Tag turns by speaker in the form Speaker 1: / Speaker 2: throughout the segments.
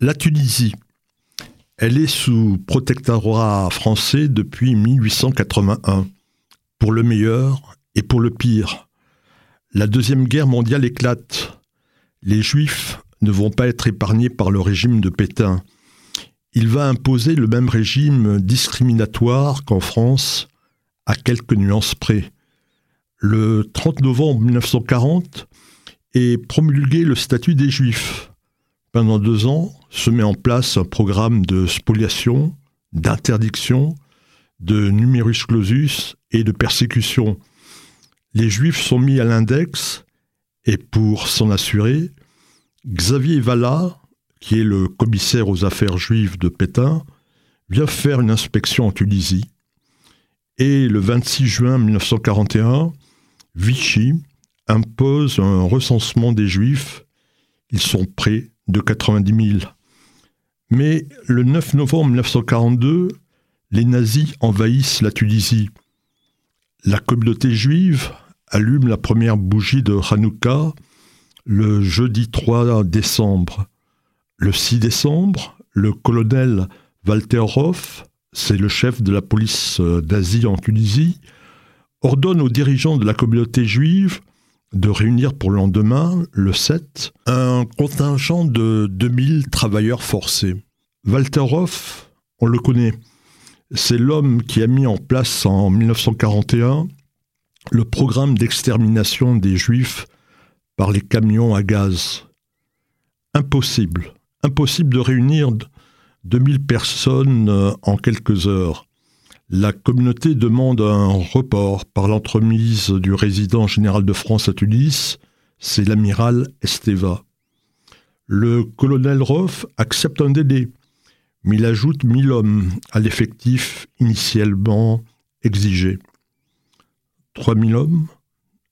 Speaker 1: La Tunisie. Elle est sous protectorat français depuis 1881, pour le meilleur et pour le pire. La Deuxième Guerre mondiale éclate. Les Juifs ne vont pas être épargnés par le régime de Pétain. Il va imposer le même régime discriminatoire qu'en France, à quelques nuances près. Le 30 novembre 1940 est promulgué le statut des Juifs pendant deux ans, se met en place un programme de spoliation, d'interdiction, de numerus clausus et de persécution. Les Juifs sont mis à l'index et pour s'en assurer, Xavier Vallat, qui est le commissaire aux affaires juives de Pétain, vient faire une inspection en Tunisie. Et le 26 juin 1941, Vichy impose un recensement des Juifs. Ils sont prêts de 90 000. Mais le 9 novembre 1942, les nazis envahissent la Tunisie. La communauté juive allume la première bougie de Hanouka le jeudi 3 décembre. Le 6 décembre, le colonel Walter Hoff, c'est le chef de la police d'Asie en Tunisie, ordonne aux dirigeants de la communauté juive de réunir pour le lendemain, le 7, un contingent de 2000 travailleurs forcés. Walter Hoff, on le connaît, c'est l'homme qui a mis en place en 1941 le programme d'extermination des Juifs par les camions à gaz. Impossible, impossible de réunir 2000 personnes euh, en quelques heures. La communauté demande un report par l'entremise du résident général de France à Tunis, c'est l'amiral Esteva. Le colonel Roff accepte un délai, mais il ajoute 1000 hommes à l'effectif initialement exigé. 3000 hommes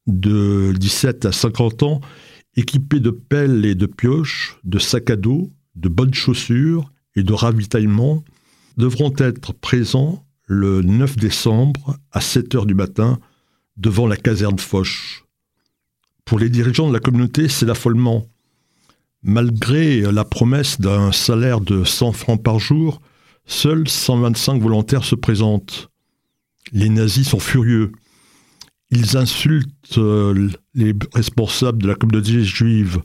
Speaker 1: de 17 à 50 ans équipés de pelles et de pioches, de sacs à dos, de bonnes chaussures et de ravitaillement devront être présents le 9 décembre à 7 heures du matin devant la caserne Foch. Pour les dirigeants de la communauté, c'est l'affolement. Malgré la promesse d'un salaire de 100 francs par jour, seuls 125 volontaires se présentent. Les nazis sont furieux. Ils insultent euh, les responsables de la communauté juive.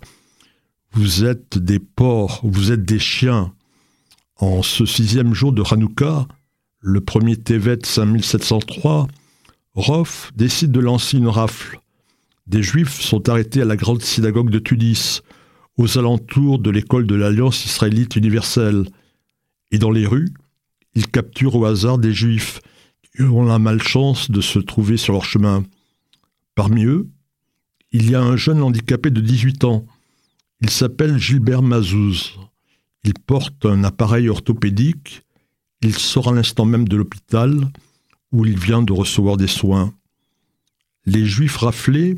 Speaker 1: Vous êtes des porcs, vous êtes des chiens. En ce sixième jour de Hanouka, le premier Tevet 5703, Roff décide de lancer une rafle. Des Juifs sont arrêtés à la grande synagogue de Tunis, aux alentours de l'école de l'Alliance israélite universelle. Et dans les rues, ils capturent au hasard des Juifs qui ont la malchance de se trouver sur leur chemin. Parmi eux, il y a un jeune handicapé de 18 ans. Il s'appelle Gilbert Mazouz. Il porte un appareil orthopédique il sort à l'instant même de l'hôpital où il vient de recevoir des soins. Les juifs raflés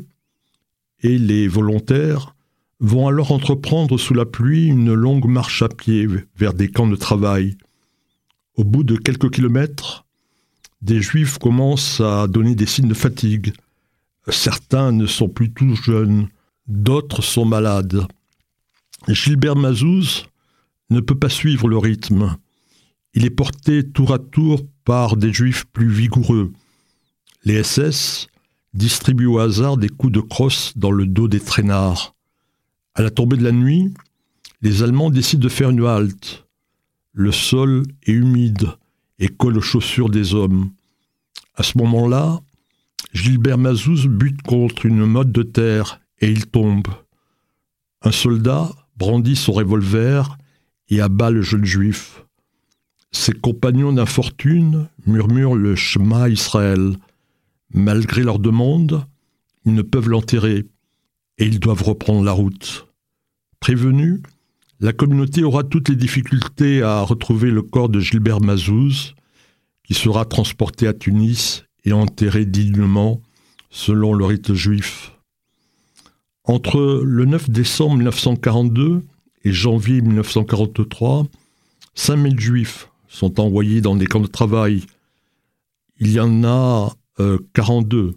Speaker 1: et les volontaires vont alors entreprendre sous la pluie une longue marche à pied vers des camps de travail. Au bout de quelques kilomètres, des juifs commencent à donner des signes de fatigue. Certains ne sont plus tous jeunes, d'autres sont malades. Gilbert Mazouz ne peut pas suivre le rythme. Il est porté tour à tour par des juifs plus vigoureux. Les SS distribuent au hasard des coups de crosse dans le dos des traînards. À la tombée de la nuit, les Allemands décident de faire une halte. Le sol est humide et colle aux chaussures des hommes. À ce moment-là, Gilbert Mazouz bute contre une motte de terre et il tombe. Un soldat brandit son revolver et abat le jeune juif. Ses compagnons d'infortune murmurent le Shema Israël. Malgré leur demande, ils ne peuvent l'enterrer et ils doivent reprendre la route. Prévenus, la communauté aura toutes les difficultés à retrouver le corps de Gilbert Mazouz, qui sera transporté à Tunis et enterré dignement selon le rite juif. Entre le 9 décembre 1942 et janvier 1943, 5000 juifs sont envoyés dans des camps de travail. Il y en a 42, euh,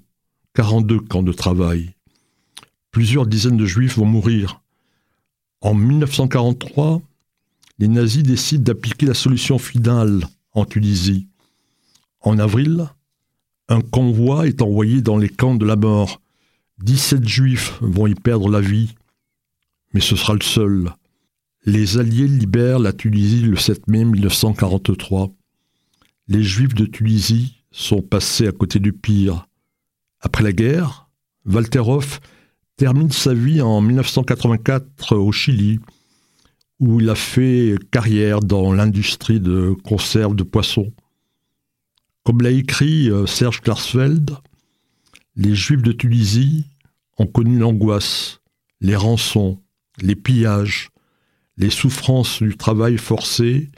Speaker 1: 42 camps de travail. Plusieurs dizaines de juifs vont mourir. En 1943, les nazis décident d'appliquer la solution finale en Tunisie. En avril, un convoi est envoyé dans les camps de la mort. 17 juifs vont y perdre la vie, mais ce sera le seul. Les Alliés libèrent la Tunisie le 7 mai 1943. Les Juifs de Tunisie sont passés à côté du pire. Après la guerre, Walterhoff termine sa vie en 1984 au Chili, où il a fait carrière dans l'industrie de conserve de poissons. Comme l'a écrit euh, Serge Klarsfeld, les Juifs de Tunisie ont connu l'angoisse, les rançons, les pillages, les souffrances du travail forcé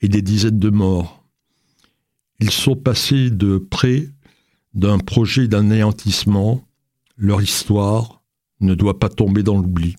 Speaker 1: et des dizaines de morts. Ils sont passés de près d'un projet d'anéantissement. Leur histoire ne doit pas tomber dans l'oubli.